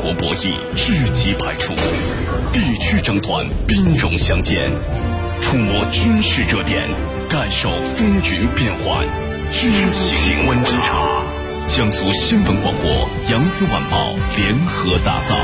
国博弈智计百出，地区争端兵戎相见，触摸军事热点，感受风云变幻，军情观察。江苏新闻广播、扬子晚报联合打造。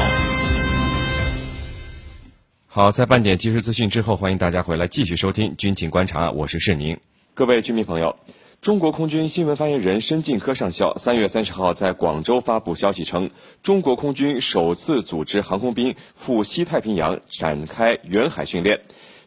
好，在半点即时资讯之后，欢迎大家回来继续收听军情观察，我是世宁。各位军迷朋友。中国空军新闻发言人申进科上校三月三十号在广州发布消息称，中国空军首次组织航空兵赴西太平洋展开远海训练，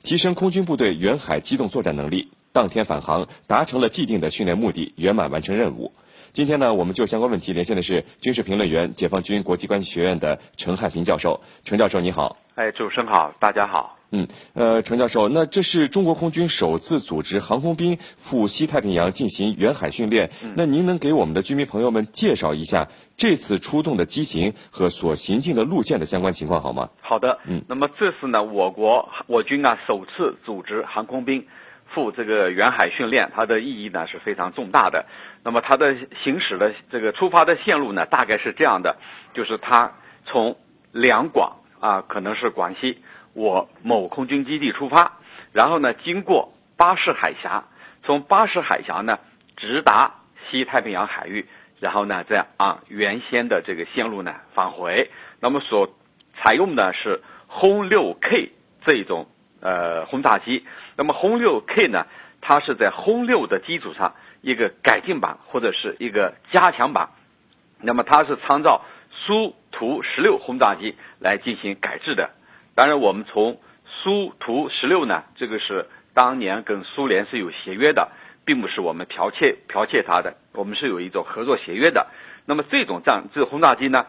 提升空军部队远海机动作战能力。当天返航，达成了既定的训练目的，圆满完成任务。今天呢，我们就相关问题连线的是军事评论员、解放军国际关系学院的陈汉平教授。陈教授，你好。哎，主持人好，大家好。嗯，呃，程教授，那这是中国空军首次组织航空兵赴西太平洋进行远海训练。那您能给我们的居民朋友们介绍一下这次出动的机型和所行进的路线的相关情况好吗？好的，嗯，那么这次呢，我国我军啊首次组织航空兵赴这个远海训练，它的意义呢是非常重大的。那么它的行驶的这个出发的线路呢，大概是这样的，就是它从两广啊，可能是广西。我某空军基地出发，然后呢，经过巴士海峡，从巴士海峡呢直达西太平洋海域，然后呢，再按原先的这个线路呢返回。那么所采用的是轰六 K 这一种呃轰炸机。那么轰六 K 呢，它是在轰六的基础上一个改进版或者是一个加强版。那么它是参照苏图十六轰炸机来进行改制的。当然，我们从苏图十六呢，这个是当年跟苏联是有协约的，并不是我们剽窃剽窃它的，我们是有一种合作协约的。那么这种战这轰炸机呢，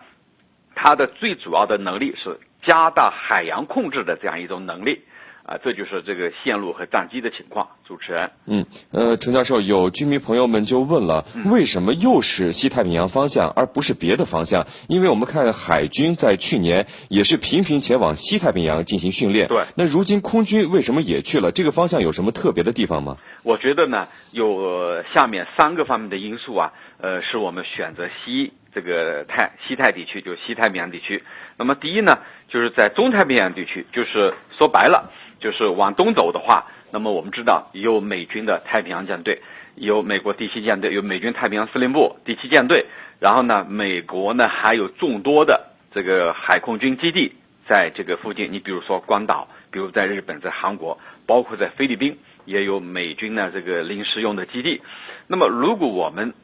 它的最主要的能力是加大海洋控制的这样一种能力。啊，这就是这个线路和战机的情况。主持人，嗯，呃，陈教授，有居民朋友们就问了，为什么又是西太平洋方向，而不是别的方向？因为我们看海军在去年也是频频前往西太平洋进行训练。对。那如今空军为什么也去了？这个方向有什么特别的地方吗？我觉得呢，有下面三个方面的因素啊，呃，是我们选择西这个太西太地区，就西太平洋地区。那么第一呢，就是在中太平洋地区，就是说白了。就是往东走的话，那么我们知道有美军的太平洋舰队，有美国第七舰队，有美军太平洋司令部第七舰队，然后呢，美国呢还有众多的这个海空军基地在这个附近。你比如说关岛，比如在日本，在韩国，包括在菲律宾也有美军的这个临时用的基地。那么，如果我们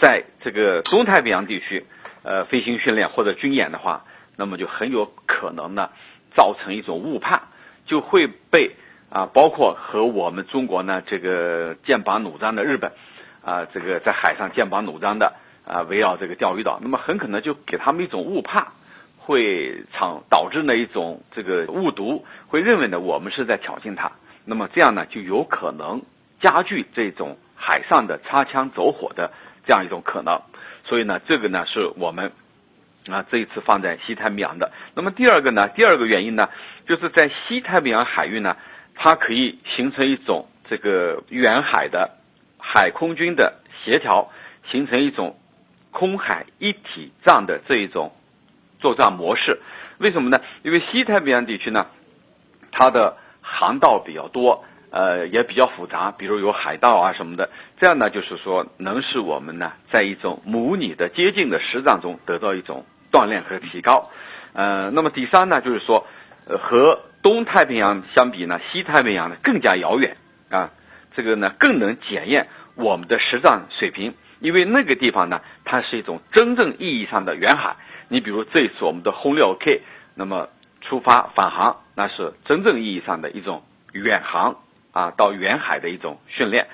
在这个东太平洋地区，呃，飞行训练或者军演的话，那么就很有可能呢造成一种误判。就会被啊，包括和我们中国呢这个剑拔弩张的日本，啊，这个在海上剑拔弩张的啊，围绕这个钓鱼岛，那么很可能就给他们一种误判，会场导致呢一种这个误读，会认为呢我们是在挑衅他，那么这样呢就有可能加剧这种海上的擦枪走火的这样一种可能，所以呢这个呢是我们。啊，这一次放在西太平洋的。那么第二个呢？第二个原因呢，就是在西太平洋海域呢，它可以形成一种这个远海的海空军的协调，形成一种空海一体战的这一种作战模式。为什么呢？因为西太平洋地区呢，它的航道比较多，呃，也比较复杂，比如有海盗啊什么的。这样呢，就是说能使我们呢，在一种模拟的接近的实战中得到一种。锻炼和提高，呃，那么第三呢，就是说，呃，和东太平洋相比呢，西太平洋呢更加遥远啊，这个呢更能检验我们的实战水平，因为那个地方呢，它是一种真正意义上的远海。你比如这一次我们的轰六 K，那么出发返航，那是真正意义上的一种远航啊，到远海的一种训练，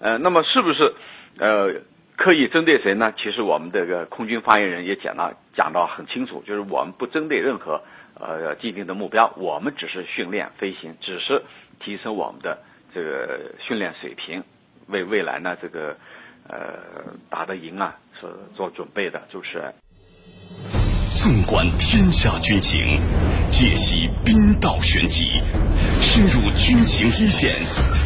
呃，那么是不是呃？刻意针对谁呢？其实我们这个空军发言人也讲了，讲到很清楚，就是我们不针对任何呃既定的目标，我们只是训练飞行，只是提升我们的这个训练水平，为未来呢这个呃打得赢啊是做准备的。主持人，纵观天下军情，解析兵道玄机，深入军情一线，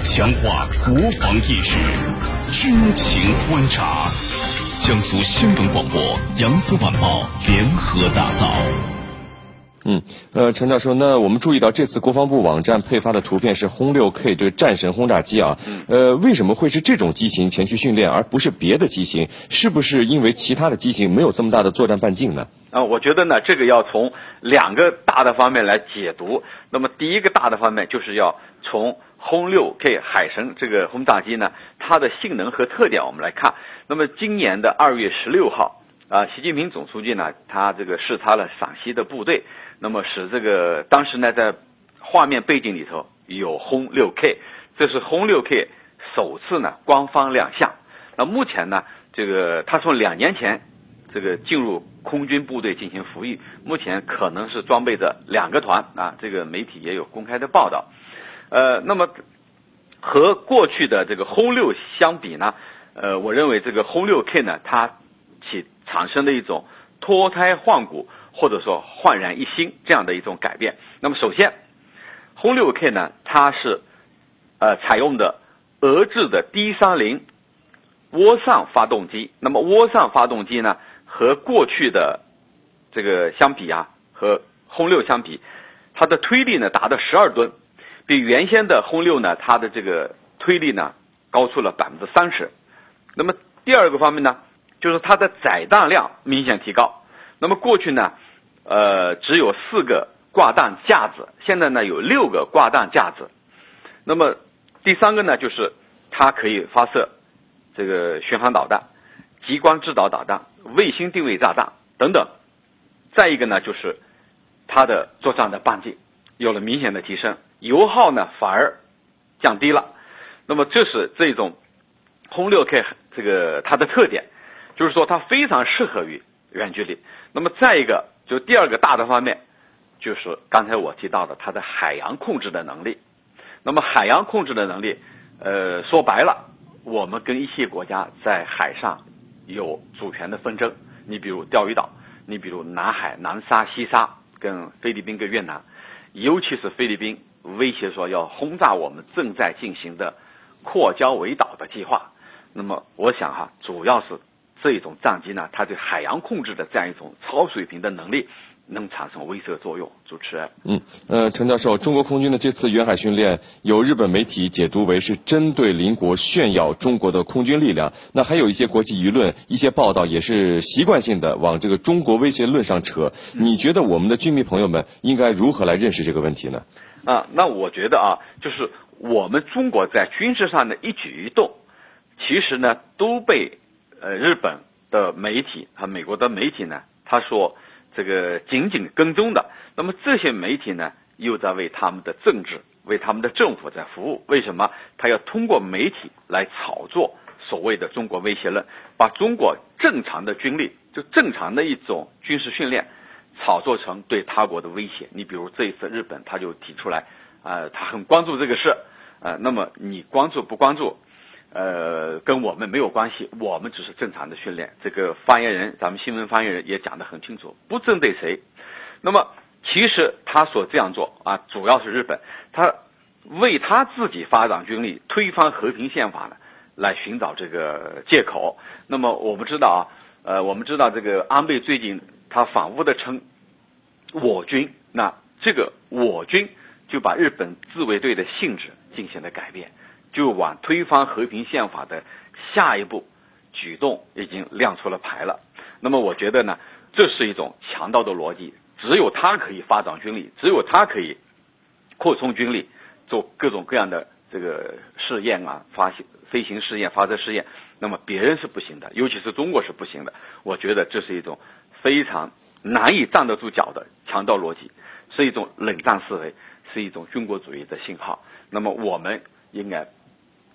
强化国防意识。军情观察，江苏新闻广播、扬子晚报联合打造。嗯，呃，陈教授，那我们注意到这次国防部网站配发的图片是轰六 K 这个战神轰炸机啊，呃，为什么会是这种机型前去训练，而不是别的机型？是不是因为其他的机型没有这么大的作战半径呢？啊，我觉得呢，这个要从两个大的方面来解读。那么第一个大的方面就是要从轰六 K 海神这个轰炸机呢，它的性能和特点我们来看。那么今年的二月十六号，啊，习近平总书记呢，他这个视察了陕西的部队，那么使这个当时呢，在画面背景里头有轰六 K，这是轰六 K 首次呢官方亮相。那目前呢，这个他从两年前。这个进入空军部队进行服役，目前可能是装备着两个团啊，这个媒体也有公开的报道。呃，那么和过去的这个轰六相比呢，呃，我认为这个轰六 K 呢，它起产生的一种脱胎换骨或者说焕然一新这样的一种改变。那么首先，轰六 K 呢，它是呃采用的俄制的 D 三零涡扇发动机。那么涡扇发动机呢？和过去的这个相比啊，和轰六相比，它的推力呢达到十二吨，比原先的轰六呢，它的这个推力呢高出了百分之三十。那么第二个方面呢，就是它的载弹量明显提高。那么过去呢，呃，只有四个挂弹架子，现在呢有六个挂弹架子。那么第三个呢，就是它可以发射这个巡航导弹。激光制导导弹、卫星定位炸弹等等，再一个呢，就是它的作战的半径有了明显的提升，油耗呢反而降低了。那么这是这种轰六 K 这个它的特点，就是说它非常适合于远距离。那么再一个，就第二个大的方面，就是刚才我提到的它的海洋控制的能力。那么海洋控制的能力，呃，说白了，我们跟一些国家在海上。有主权的纷争，你比如钓鱼岛，你比如南海南沙西沙跟菲律宾跟越南，尤其是菲律宾威胁说要轰炸我们正在进行的扩交围岛的计划。那么我想哈，主要是这一种战机呢，它对海洋控制的这样一种超水平的能力。能产生威慑作用。主持人，嗯，呃，陈教授，中国空军的这次远海训练，有日本媒体解读为是针对邻国炫耀中国的空军力量。那还有一些国际舆论、一些报道也是习惯性的往这个中国威胁论上扯。你觉得我们的军迷朋友们应该如何来认识这个问题呢？啊，那我觉得啊，就是我们中国在军事上的一举一动，其实呢都被呃日本的媒体和美国的媒体呢，他说。这个紧紧跟踪的，那么这些媒体呢，又在为他们的政治、为他们的政府在服务。为什么他要通过媒体来炒作所谓的中国威胁论，把中国正常的军力，就正常的一种军事训练，炒作成对他国的威胁？你比如这一次日本他就提出来，啊，他很关注这个事，呃，那么你关注不关注？呃，跟我们没有关系，我们只是正常的训练。这个发言人，咱们新闻发言人也讲得很清楚，不针对谁。那么，其实他所这样做啊，主要是日本，他为他自己发展军力、推翻和平宪法呢，来寻找这个借口。那么，我们知道啊，呃，我们知道这个安倍最近他反复的称我军，那这个我军就把日本自卫队的性质进行了改变。就往推翻和平宪法的下一步举动已经亮出了牌了。那么我觉得呢，这是一种强盗的逻辑。只有他可以发展军力，只有他可以扩充军力，做各种各样的这个试验啊，发行飞行试验、发射试验。那么别人是不行的，尤其是中国是不行的。我觉得这是一种非常难以站得住脚的强盗逻辑，是一种冷战思维，是一种军国主义的信号。那么我们应该。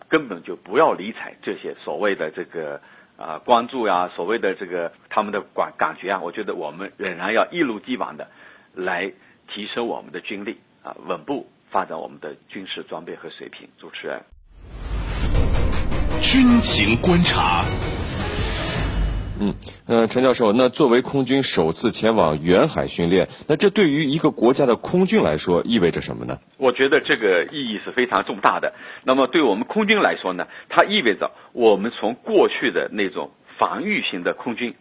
根本就不要理睬这些所谓的这个啊关注呀，所谓的这个他们的感感觉啊，我觉得我们仍然要一如既往的来提升我们的军力啊，稳步发展我们的军事装备和水平。主持人，军情观察。嗯，呃，陈教授，那作为空军首次前往远海训练，那这对于一个国家的空军来说意味着什么呢？我觉得这个意义是非常重大的。那么对我们空军来说呢，它意味着我们从过去的那种防御型的空军，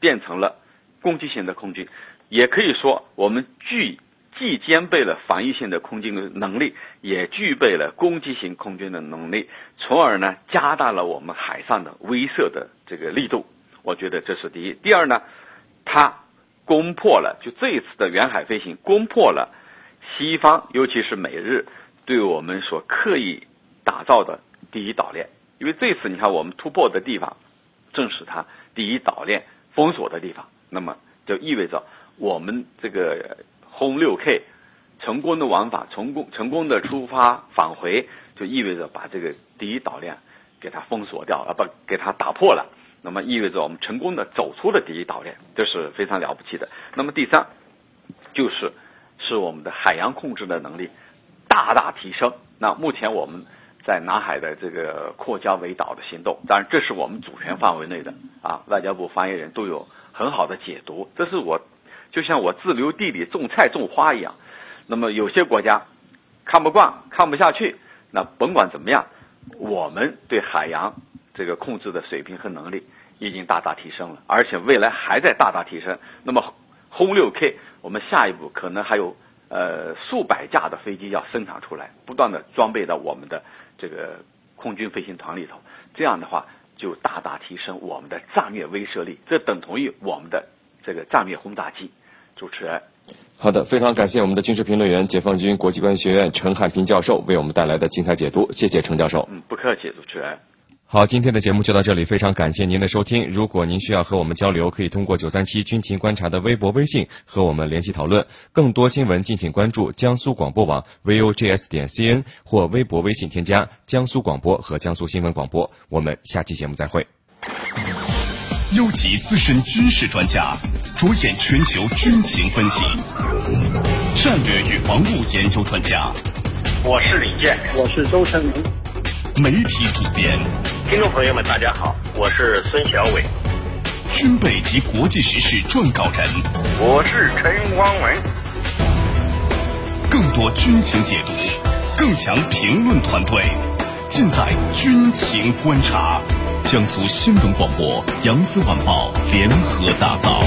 变成了攻击型的空军，也可以说我们具既兼备了防御性的空军的能力，也具备了攻击型空军的能力，从而呢加大了我们海上的威慑的这个力度。我觉得这是第一。第二呢，它攻破了就这一次的远海飞行，攻破了西方尤其是美日对我们所刻意打造的第一岛链。因为这次你看我们突破的地方，正是它第一岛链封锁的地方，那么就意味着我们这个轰六 K 成功的玩法，成功成功的出发返回，就意味着把这个第一岛链给它封锁掉了，不给它打破了，那么意味着我们成功的走出了第一岛链，这是非常了不起的。那么第三，就是使我们的海洋控制的能力大大提升。那目前我们。在南海的这个扩疆围岛的行动，当然这是我们主权范围内的啊。外交部发言人都有很好的解读，这是我就像我自留地里种菜种花一样。那么有些国家看不惯、看不下去，那甭管怎么样，我们对海洋这个控制的水平和能力已经大大提升了，而且未来还在大大提升。那么轰六 K，我们下一步可能还有呃数百架的飞机要生产出来，不断的装备到我们的。这个空军飞行团里头，这样的话就大大提升我们的战略威慑力，这等同于我们的这个战略轰炸机。主持人，好的，非常感谢我们的军事评论员、解放军国际关系学院陈汉平教授为我们带来的精彩解读，谢谢陈教授。嗯，不客气，主持人。好，今天的节目就到这里，非常感谢您的收听。如果您需要和我们交流，可以通过九三七军情观察的微博、微信和我们联系讨论。更多新闻，敬请关注江苏广播网 vogs 点 cn 或微博、微信添加江苏广播和江苏新闻广播。我们下期节目再会。优级资深军事专家，着眼全球军情分析，战略与防务研究专家。我是李健，我是周成明。媒体主编，听众朋友们，大家好，我是孙小伟，军备及国际时事撰稿人，我是陈光文，更多军情解读，更强评论团队，尽在军情观察，江苏新闻广播、扬子晚报联合打造。